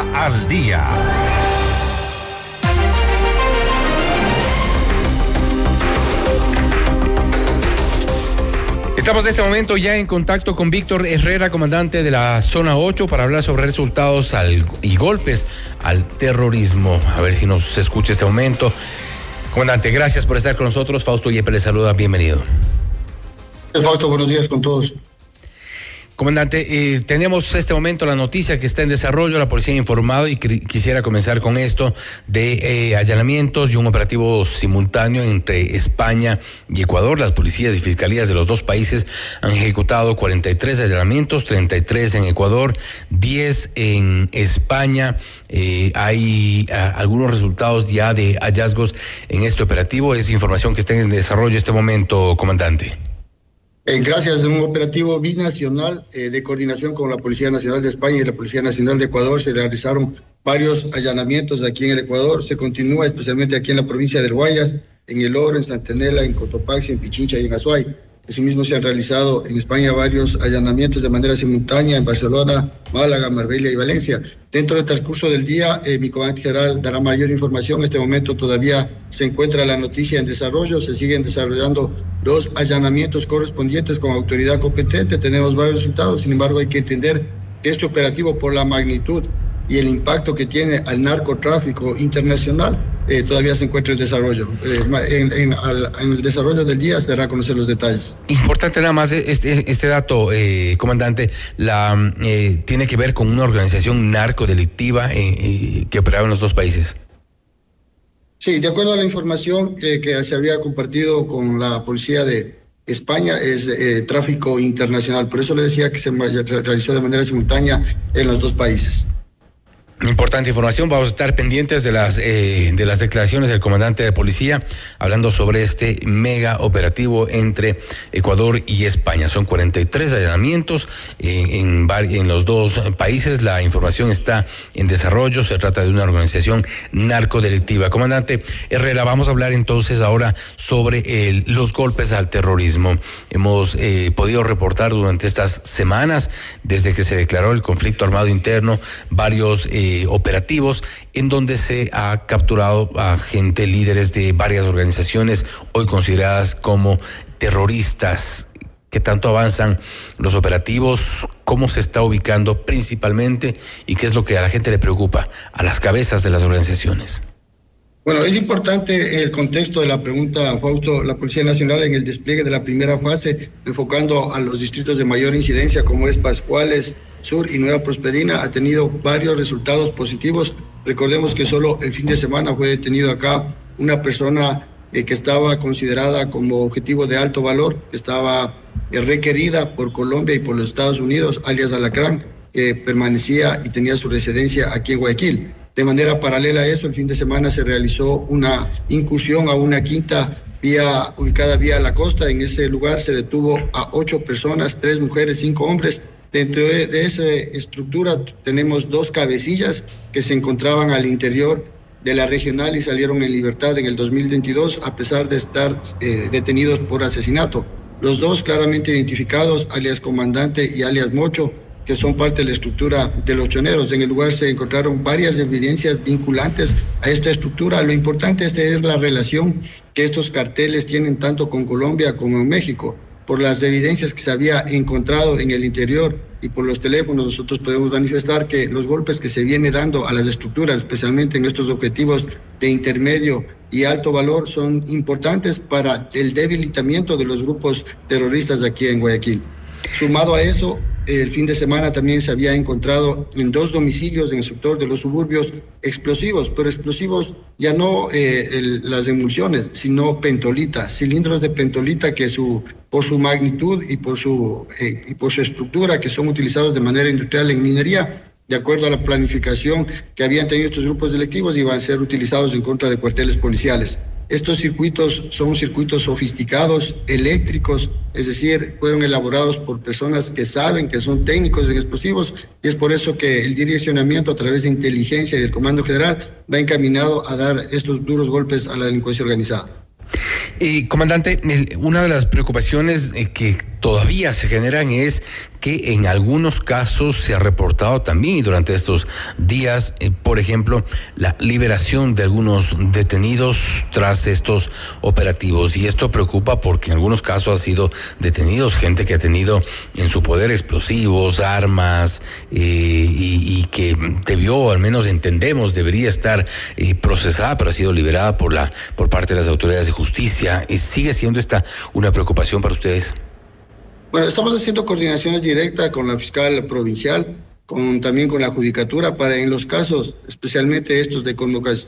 Al Día. Estamos en este momento ya en contacto con Víctor Herrera, comandante de la zona 8, para hablar sobre resultados y golpes al terrorismo. A ver si nos escucha este momento. Comandante, gracias por estar con nosotros. Fausto Yepes le saluda, bienvenido. Fausto, buenos días con todos. Comandante, eh, tenemos este momento la noticia que está en desarrollo, la policía ha informado y quisiera comenzar con esto de eh, allanamientos y un operativo simultáneo entre España y Ecuador. Las policías y fiscalías de los dos países han ejecutado 43 allanamientos, 33 en Ecuador, 10 en España. Eh, hay algunos resultados ya de hallazgos en este operativo. Es información que está en desarrollo este momento, comandante. Eh, gracias a un operativo binacional eh, de coordinación con la Policía Nacional de España y la Policía Nacional de Ecuador, se realizaron varios allanamientos aquí en el Ecuador. Se continúa especialmente aquí en la provincia del Guayas, en El Oro, en Santanela, en Cotopaxi, en Pichincha y en Azuay. Asimismo, se han realizado en España varios allanamientos de manera simultánea en Barcelona, Málaga, Marbella y Valencia. Dentro del transcurso del día, eh, mi comandante general dará mayor información. En este momento todavía se encuentra la noticia en desarrollo. Se siguen desarrollando dos allanamientos correspondientes con autoridad competente. Tenemos varios resultados. Sin embargo, hay que entender que este operativo, por la magnitud y el impacto que tiene al narcotráfico internacional eh, todavía se encuentra en desarrollo. Eh, en, el desarrollo del día se dará a conocer los detalles. Importante nada más este, este dato, eh, comandante, la, tiene que ver con una organización narcodelictiva que operaba en los dos países. Sí, de acuerdo a la información que se había compartido con la policía de España, es tráfico internacional. Por eso le decía que se realizó de manera simultánea en los dos países. Importante información, vamos a estar pendientes de las eh, de las declaraciones del comandante de policía hablando sobre este mega operativo entre Ecuador y España. Son 43 allanamientos eh, en, en los dos países. La información está en desarrollo. Se trata de una organización narcodelictiva. Comandante Herrera, vamos a hablar entonces ahora sobre los golpes al terrorismo. Hemos eh, podido reportar durante estas semanas, desde que se declaró el conflicto armado interno, varios eh, operativos en donde se ha capturado a gente, líderes de varias organizaciones hoy consideradas como terroristas. ¿Qué tanto avanzan los operativos? ¿Cómo se está ubicando principalmente? ¿Y qué es lo que a la gente le preocupa? A las cabezas de las organizaciones. Bueno, es importante el contexto de la pregunta, Fausto, la Policía Nacional en el despliegue de la primera fase, enfocando a los distritos de mayor incidencia como es Pascuales, Sur y Nueva Prosperina, ha tenido varios resultados positivos. Recordemos que solo el fin de semana fue detenido acá una persona eh, que estaba considerada como objetivo de alto valor, que estaba eh, requerida por Colombia y por los Estados Unidos, alias Alacrán, que permanecía y tenía su residencia aquí en Guayaquil. De manera paralela a eso, el fin de semana se realizó una incursión a una quinta vía ubicada vía la costa. En ese lugar se detuvo a ocho personas, tres mujeres, cinco hombres. Dentro de, esa estructura tenemos dos cabecillas que se encontraban al interior de la regional y salieron en libertad en el 2022 a pesar de estar eh, detenidos por asesinato. Los dos claramente identificados, alias comandante y alias Mocho, que son parte de la estructura de los choneros. En el lugar se encontraron varias evidencias vinculantes a esta estructura. Lo importante es tener la relación que estos carteles tienen tanto con Colombia como en México. Por las evidencias que se había encontrado en el interior y por los teléfonos, nosotros podemos manifestar que los golpes que se viene dando a las estructuras, especialmente en estos objetivos de intermedio y alto valor, son importantes para el debilitamiento de los grupos terroristas aquí en Guayaquil. Sumado a eso, el fin de semana también se había encontrado en dos domicilios en el sector de los suburbios explosivos, pero explosivos ya no eh, las emulsiones, sino pentolita, cilindros de pentolita que su, por su magnitud y por su, eh, y por su estructura, que son utilizados de manera industrial en minería, de acuerdo a la planificación que habían tenido estos grupos delictivos, iban a ser utilizados en contra de cuarteles policiales. Estos circuitos son circuitos sofisticados, eléctricos, es decir, fueron elaborados por personas que saben que son técnicos en explosivos y es por eso que el direccionamiento a través de inteligencia y del Comando General va encaminado a dar estos duros golpes a la delincuencia organizada. Y comandante, una de las preocupaciones eh, que todavía se generan es que en algunos casos se ha reportado también durante estos días, eh, por ejemplo, la liberación de algunos detenidos tras estos operativos. Y esto preocupa porque en algunos casos ha sido detenidos gente que ha tenido en su poder explosivos, armas, eh, y, que debió, al menos entendemos, debería estar eh, procesada, pero ha sido liberada por la por parte de las autoridades de justicia. ¿Sigue siendo esta una preocupación para ustedes? Bueno, estamos haciendo coordinaciones directas con la fiscal provincial, con, también con la judicatura, para en los casos, especialmente estos de,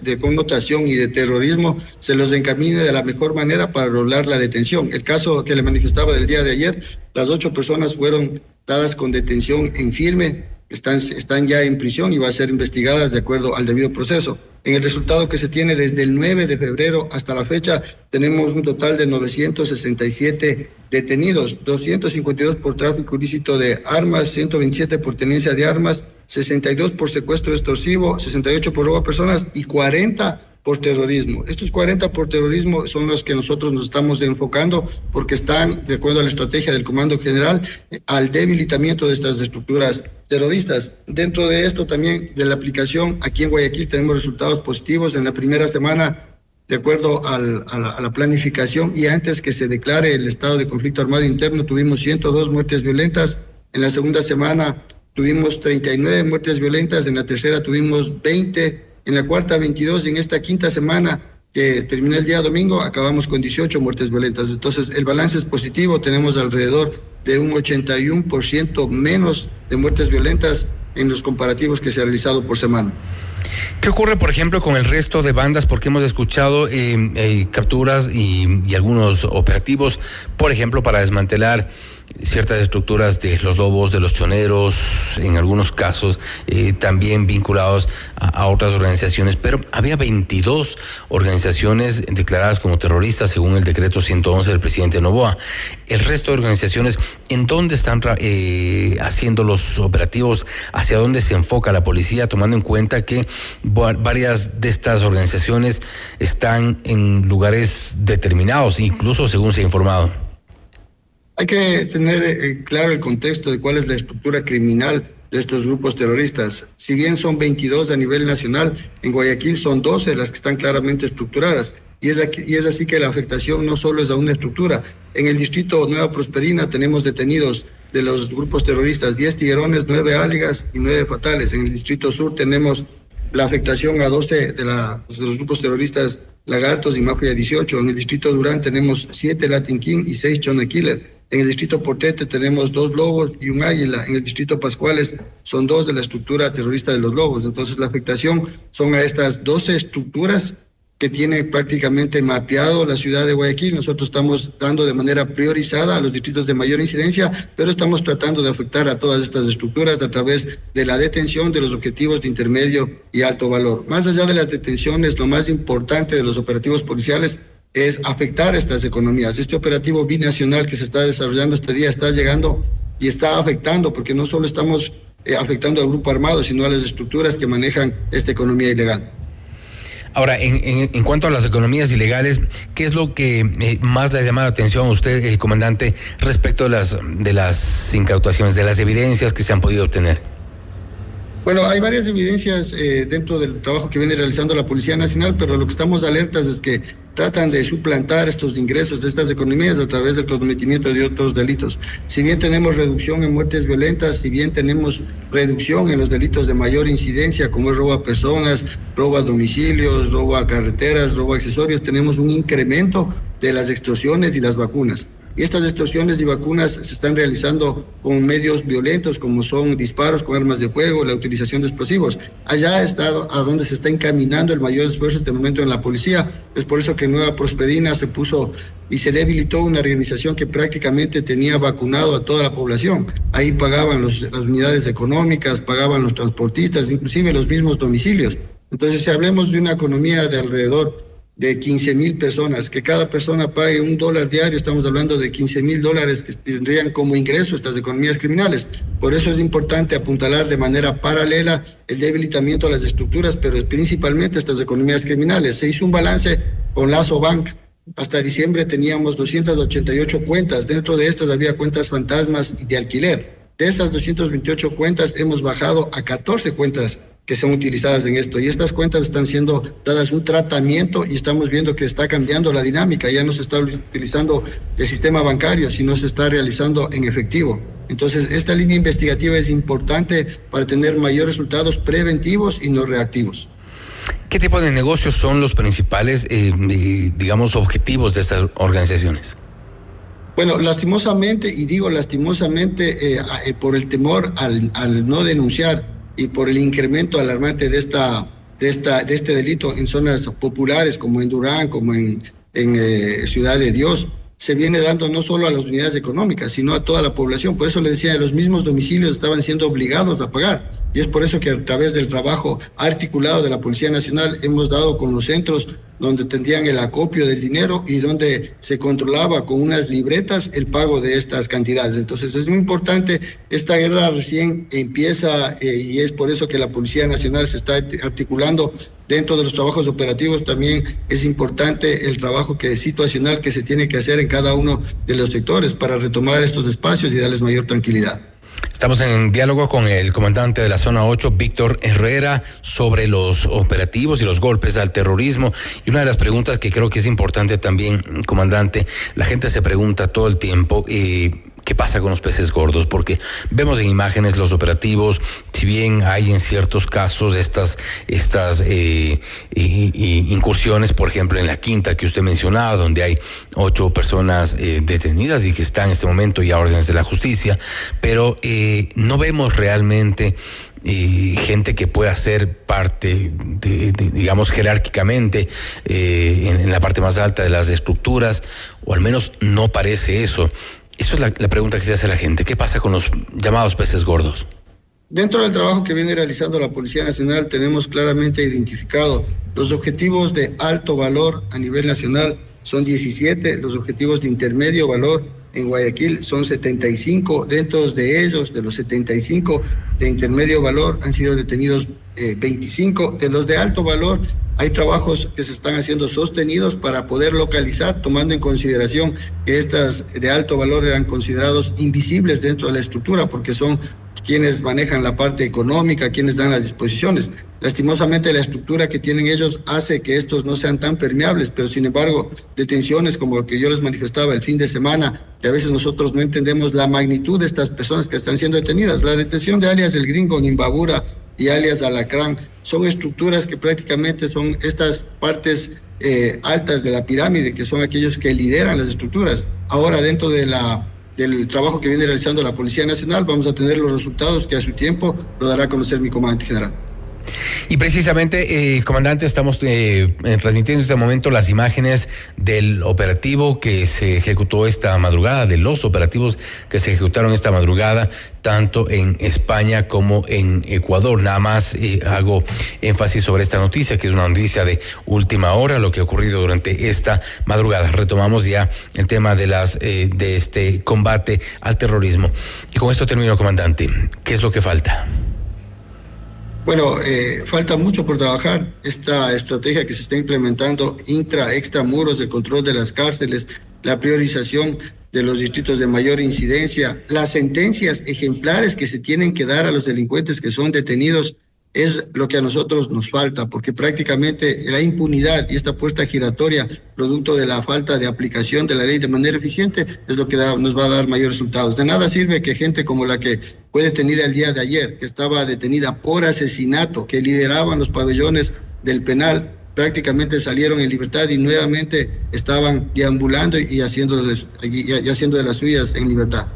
de connotación y de terrorismo, se los encamine de la mejor manera para rolar la detención. El caso que le manifestaba del día de ayer, las ocho personas fueron dadas con detención en firme, están, están ya en prisión y va a ser investigadas de acuerdo al debido proceso. En el resultado que se tiene desde el 9 de febrero hasta la fecha, tenemos un total de 967 detenidos, 252 por tráfico ilícito de armas, 127 por tenencia de armas, 62 por secuestro extorsivo, 68 por robo a personas y 40 por terrorismo. Estos 40 por terrorismo son los que nosotros nos estamos enfocando porque están, de acuerdo a la estrategia del Comando General, al debilitamiento de estas estructuras terroristas. Dentro de esto también, de la aplicación, aquí en Guayaquil tenemos resultados positivos en la primera semana de acuerdo a, la, a, la, planificación y antes que se declare el estado de conflicto armado interno, tuvimos 102 muertes violentas. En la segunda semana tuvimos 39 muertes violentas, en la tercera tuvimos 20 en la cuarta 22 y en esta quinta semana que terminó el día domingo acabamos con 18 muertes violentas. Entonces el balance es positivo, tenemos alrededor de un 81% menos de muertes violentas en los comparativos que se ha realizado por semana. ¿Qué ocurre, por ejemplo, con el resto de bandas? Porque hemos escuchado eh, eh, capturas y, y, algunos operativos, por ejemplo, para desmantelar ciertas estructuras de los lobos, de los choneros, en algunos casos eh, también vinculados a, otras organizaciones, pero había 22 organizaciones declaradas como terroristas según el decreto 111 del presidente Novoa. El resto de organizaciones, ¿en dónde están eh, haciendo los operativos? ¿Hacia dónde se enfoca la policía, tomando en cuenta que varias de estas organizaciones están en lugares determinados, incluso según se ha informado? Hay que tener eh, claro el contexto de cuál es la estructura criminal de estos grupos terroristas. Si bien son 22 a nivel nacional, en Guayaquil son 12 las que están claramente estructuradas. Y es, y es así que la afectación no solo es a una estructura. En el distrito Nueva Prosperina tenemos detenidos de los grupos terroristas 10 tiguerones, 9 áligas y 9 fatales. En el distrito sur tenemos la afectación a 12 de, la, de los grupos terroristas Lagartos y Mafia 18. En el distrito Durán tenemos 7 Latin King y 6 Chone Killer. En el distrito Portete tenemos dos lobos y un águila. En el distrito Pascuales son dos de la estructura terrorista de los lobos. Entonces la afectación son a estas 12 estructuras que tiene prácticamente mapeado la ciudad de Guayaquil. Nosotros estamos dando de manera priorizada a los distritos de mayor incidencia, pero estamos tratando de afectar a todas estas estructuras a través de la detención de los objetivos de intermedio y alto valor. Más allá de las detenciones, lo más importante de los operativos policiales es afectar estas economías. Este operativo binacional que se está desarrollando este día está llegando y está afectando, porque no solo estamos eh, afectando al grupo armado, sino a las estructuras que manejan esta economía ilegal. Ahora, en, en, cuanto a las economías ilegales, ¿qué es lo que eh, más le llama la atención a usted, eh, comandante, respecto de las, de las incautaciones, de las evidencias que se han podido obtener? Bueno, hay varias evidencias eh, dentro del trabajo que viene realizando la Policía Nacional, pero lo que estamos alertas es que tratan de suplantar estos ingresos de estas economías a través del cometimiento de otros delitos. Si bien tenemos reducción en muertes violentas, si bien tenemos reducción en los delitos de mayor incidencia, como es robo a personas, robo a domicilios, robo a carreteras, robo a accesorios, tenemos un incremento de las extorsiones y las vacunas. Y estas extorsiones y vacunas se están realizando con medios violentos como son disparos con armas de fuego, la utilización de explosivos. Allá está a donde se está encaminando el mayor esfuerzo este momento en la policía. Es por eso que Nueva Prosperina se puso y se debilitó una organización que prácticamente tenía vacunado a toda la población. Ahí pagaban las unidades económicas, pagaban los transportistas, inclusive los mismos domicilios. Entonces, si hablemos de una economía de alrededor de 15 mil personas, que cada persona pague un dólar diario, estamos hablando de 15 mil dólares que tendrían como ingreso estas economías criminales. Por eso es importante apuntalar de manera paralela el debilitamiento de las estructuras, pero principalmente estas economías criminales. Se hizo un balance con Lazo Bank. Hasta diciembre teníamos 288 cuentas. Dentro de estas había cuentas fantasmas y de alquiler. De esas 228 cuentas hemos bajado a 14 cuentas que son utilizadas en esto. Y estas cuentas están siendo dadas un tratamiento y estamos viendo que está cambiando la dinámica. Ya no se está utilizando el sistema bancario, sino se está realizando en efectivo. Entonces, esta línea investigativa es importante para tener mayores resultados preventivos y no reactivos. ¿Qué tipo de negocios son los principales, eh, eh, digamos, objetivos de estas organizaciones? Bueno, lastimosamente, y digo lastimosamente eh, por el temor al, al no denunciar y por el incremento alarmante de esta de esta de este delito en zonas populares como en Durán, como en, eh, Ciudad de Dios, se viene dando no solo a las unidades económicas, sino a toda la población. Por eso le decía, los mismos domicilios estaban siendo obligados a pagar. Y es por eso que a través del trabajo articulado de la Policía Nacional hemos dado con los centros donde tendrían el acopio del dinero y donde se controlaba con unas libretas el pago de estas cantidades. Entonces es muy importante, esta guerra recién empieza eh, y es por eso que la Policía Nacional se está articulando dentro de los trabajos operativos también es importante el trabajo que situacional que se tiene que hacer en cada uno de los sectores para retomar estos espacios y darles mayor tranquilidad. Estamos en diálogo con el comandante de la zona 8, Víctor Herrera, sobre los operativos y los golpes al terrorismo. Y una de las preguntas que creo que es importante también, comandante, la gente se pregunta todo el tiempo. Eh, qué pasa con los peces gordos, porque vemos en imágenes los operativos, si bien hay en ciertos casos estas, estas eh, incursiones, por ejemplo, en la quinta que usted mencionaba, donde hay ocho personas eh, detenidas y que están en este momento ya órdenes de la justicia, pero eh, no vemos realmente gente que pueda ser parte, de, digamos, jerárquicamente en, en, la parte más alta de las estructuras, o al menos no parece eso. Eso es la, pregunta que se hace a la gente. ¿Qué pasa con los llamados peces gordos? Dentro del trabajo que viene realizando la Policía Nacional tenemos claramente identificado los objetivos de alto valor a nivel nacional son 17, los objetivos de intermedio valor en Guayaquil son 75, dentro de ellos, de los 75 de intermedio valor, han sido detenidos 25, eh, de los de alto valor hay trabajos que se están haciendo sostenidos para poder localizar, tomando en consideración que estas de alto valor eran considerados invisibles dentro de la estructura, porque son quienes manejan la parte económica, quienes dan las disposiciones. Lastimosamente la estructura que tienen ellos hace que estos no sean tan permeables, pero sin embargo detenciones como lo que yo les manifestaba el fin de semana, que a veces nosotros no entendemos la magnitud de estas personas que están siendo detenidas. La detención de alias el gringo en Imbabura y alias Alacrán son estructuras que prácticamente son estas partes eh, altas de la pirámide, que son aquellos que lideran las estructuras. Ahora, dentro de la, del trabajo que viene realizando la Policía Nacional, vamos a tener los resultados que a su tiempo lo dará a conocer mi comandante general. Y precisamente, eh, comandante, estamos eh, eh, transmitiendo en este momento las imágenes del operativo que se ejecutó esta madrugada, de los operativos que se ejecutaron esta madrugada, tanto en España como en Ecuador. Nada más hago énfasis sobre esta noticia, que es una noticia de última hora, lo que ha ocurrido durante esta madrugada. Retomamos ya el tema de las de este combate al terrorismo. Y con esto termino, comandante. ¿Qué es lo que falta? Bueno, eh, falta mucho por trabajar. Esta estrategia que se está implementando intra, extra muros de control de las cárceles, la priorización de los distritos de mayor incidencia, las sentencias ejemplares que se tienen que dar a los delincuentes que son detenidos es lo que a nosotros nos falta, porque prácticamente la impunidad y esta puerta giratoria, producto de la falta de aplicación de la ley de manera eficiente, es lo que nos va a dar mayores resultados. De nada sirve que gente como la que fue detenida el día de ayer, que estaba detenida por asesinato, que lideraban los pabellones del penal, prácticamente salieron en libertad y nuevamente estaban deambulando y haciendo de las suyas en libertad.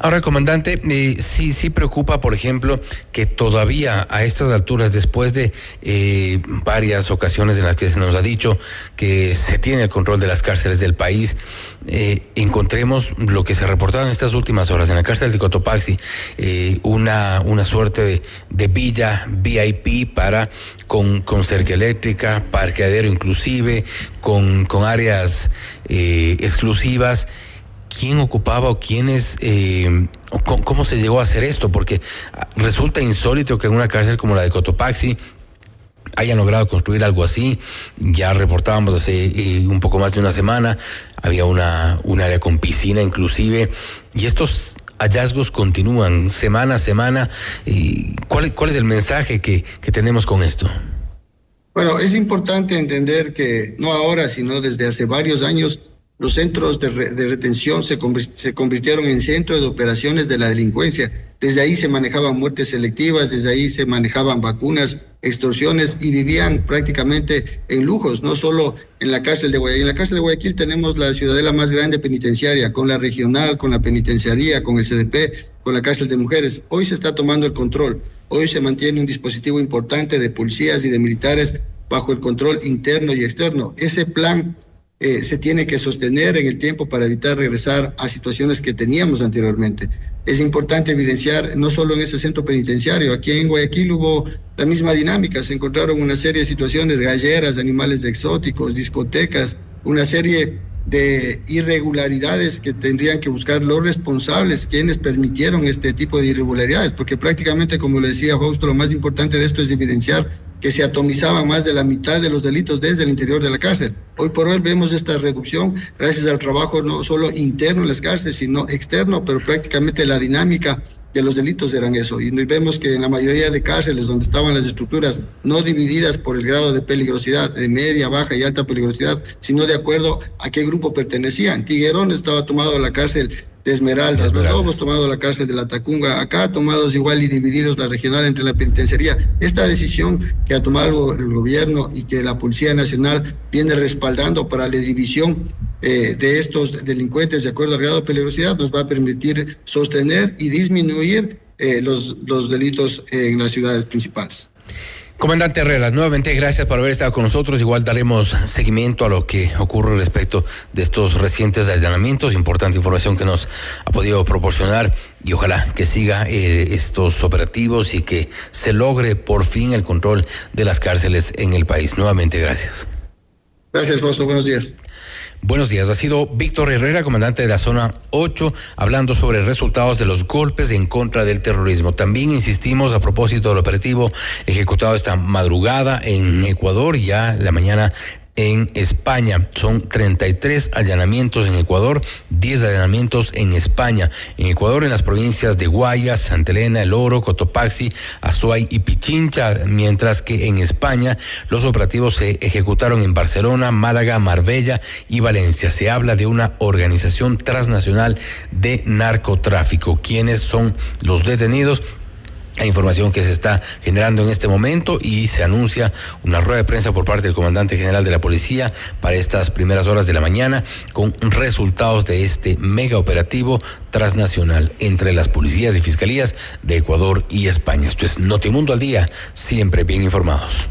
Ahora, comandante, eh, sí, sí preocupa, por ejemplo, que todavía a estas alturas, después de eh, varias ocasiones en las que se nos ha dicho que se tiene el control de las cárceles del país, eh, encontremos lo que se ha reportado en estas últimas horas en la cárcel de Cotopaxi, una, una suerte de, de, villa VIP para con, con cerca eléctrica, parqueadero inclusive, con, con áreas exclusivas quién ocupaba o quiénes, eh, cómo, se llegó a hacer esto, porque ah, resulta insólito que en una cárcel como la de Cotopaxi hayan logrado construir algo así. Ya reportábamos hace eh, un poco más de una semana, había una, un área con piscina inclusive, y estos hallazgos continúan semana a semana. Y ¿cuál, ¿Cuál es el mensaje que, que tenemos con esto? Bueno, es importante entender que no ahora, sino desde hace varios años, los centros de, retención se, se, convirtieron en centros de operaciones de la delincuencia. Desde ahí se manejaban muertes selectivas, desde ahí se manejaban vacunas, extorsiones y vivían prácticamente en lujos, no solo en la cárcel de Guayaquil. En la cárcel de Guayaquil tenemos la ciudadela más grande penitenciaria, con la regional, con la penitenciaría, con el CDP, con la cárcel de mujeres. Hoy se está tomando el control. Hoy se mantiene un dispositivo importante de policías y de militares bajo el control interno y externo. Ese plan eh, se tiene que sostener en el tiempo para evitar regresar a situaciones que teníamos anteriormente. Es importante evidenciar, no solo en ese centro penitenciario, aquí en Guayaquil hubo la misma dinámica, se encontraron una serie de situaciones, galleras, animales exóticos, discotecas, una serie de irregularidades que tendrían que buscar los responsables, quienes permitieron este tipo de irregularidades, porque prácticamente, como le decía Fausto, lo más importante de esto es evidenciar que se atomizaban más de la mitad de los delitos desde el interior de la cárcel. Hoy por hoy vemos esta reducción gracias al trabajo no solo interno en las cárceles, sino externo, pero prácticamente la dinámica de los delitos eran eso. Y vemos que en la mayoría de cárceles donde estaban las estructuras no divididas por el grado de peligrosidad, de media, baja y alta peligrosidad, sino de acuerdo a qué grupo pertenecían. Tiguerón estaba tomado a la cárcel de Esmeraldas, los hemos tomado la cárcel de la Tacunga, acá tomados igual y divididos la regional entre la penitenciaría. Esta decisión que ha tomado el gobierno y que la Policía Nacional viene respaldando para la división eh, de estos delincuentes de acuerdo al grado de peligrosidad nos va a permitir sostener y disminuir eh, los, los delitos en las ciudades principales. Comandante Herrera, nuevamente gracias por haber estado con nosotros. Igual daremos seguimiento a lo que ocurre respecto de estos recientes allanamientos. Importante información que nos ha podido proporcionar y ojalá que siga eh, estos operativos y que se logre por fin el control de las cárceles en el país. Nuevamente gracias. Gracias, Bosto. Buenos días. Buenos días, ha sido Víctor Herrera, comandante de la zona 8, hablando sobre resultados de los golpes en contra del terrorismo. También insistimos a propósito del operativo ejecutado esta madrugada en Ecuador, ya la mañana en España. Son 33 allanamientos en Ecuador, 10 allanamientos en España. En Ecuador, en las provincias de Guayas, Santa Elena, El Oro, Cotopaxi, Azuay y Pichincha, mientras que en España los operativos se ejecutaron en Barcelona, Málaga, Marbella y Valencia. Se habla de una organización transnacional de narcotráfico. ¿Quiénes son los detenidos? La información que se está generando en este momento y se anuncia una rueda de prensa por parte del comandante general de la policía para estas primeras horas de la mañana con resultados de este mega operativo transnacional entre las policías y fiscalías de Ecuador y España. Esto es Notimundo al día, siempre bien informados.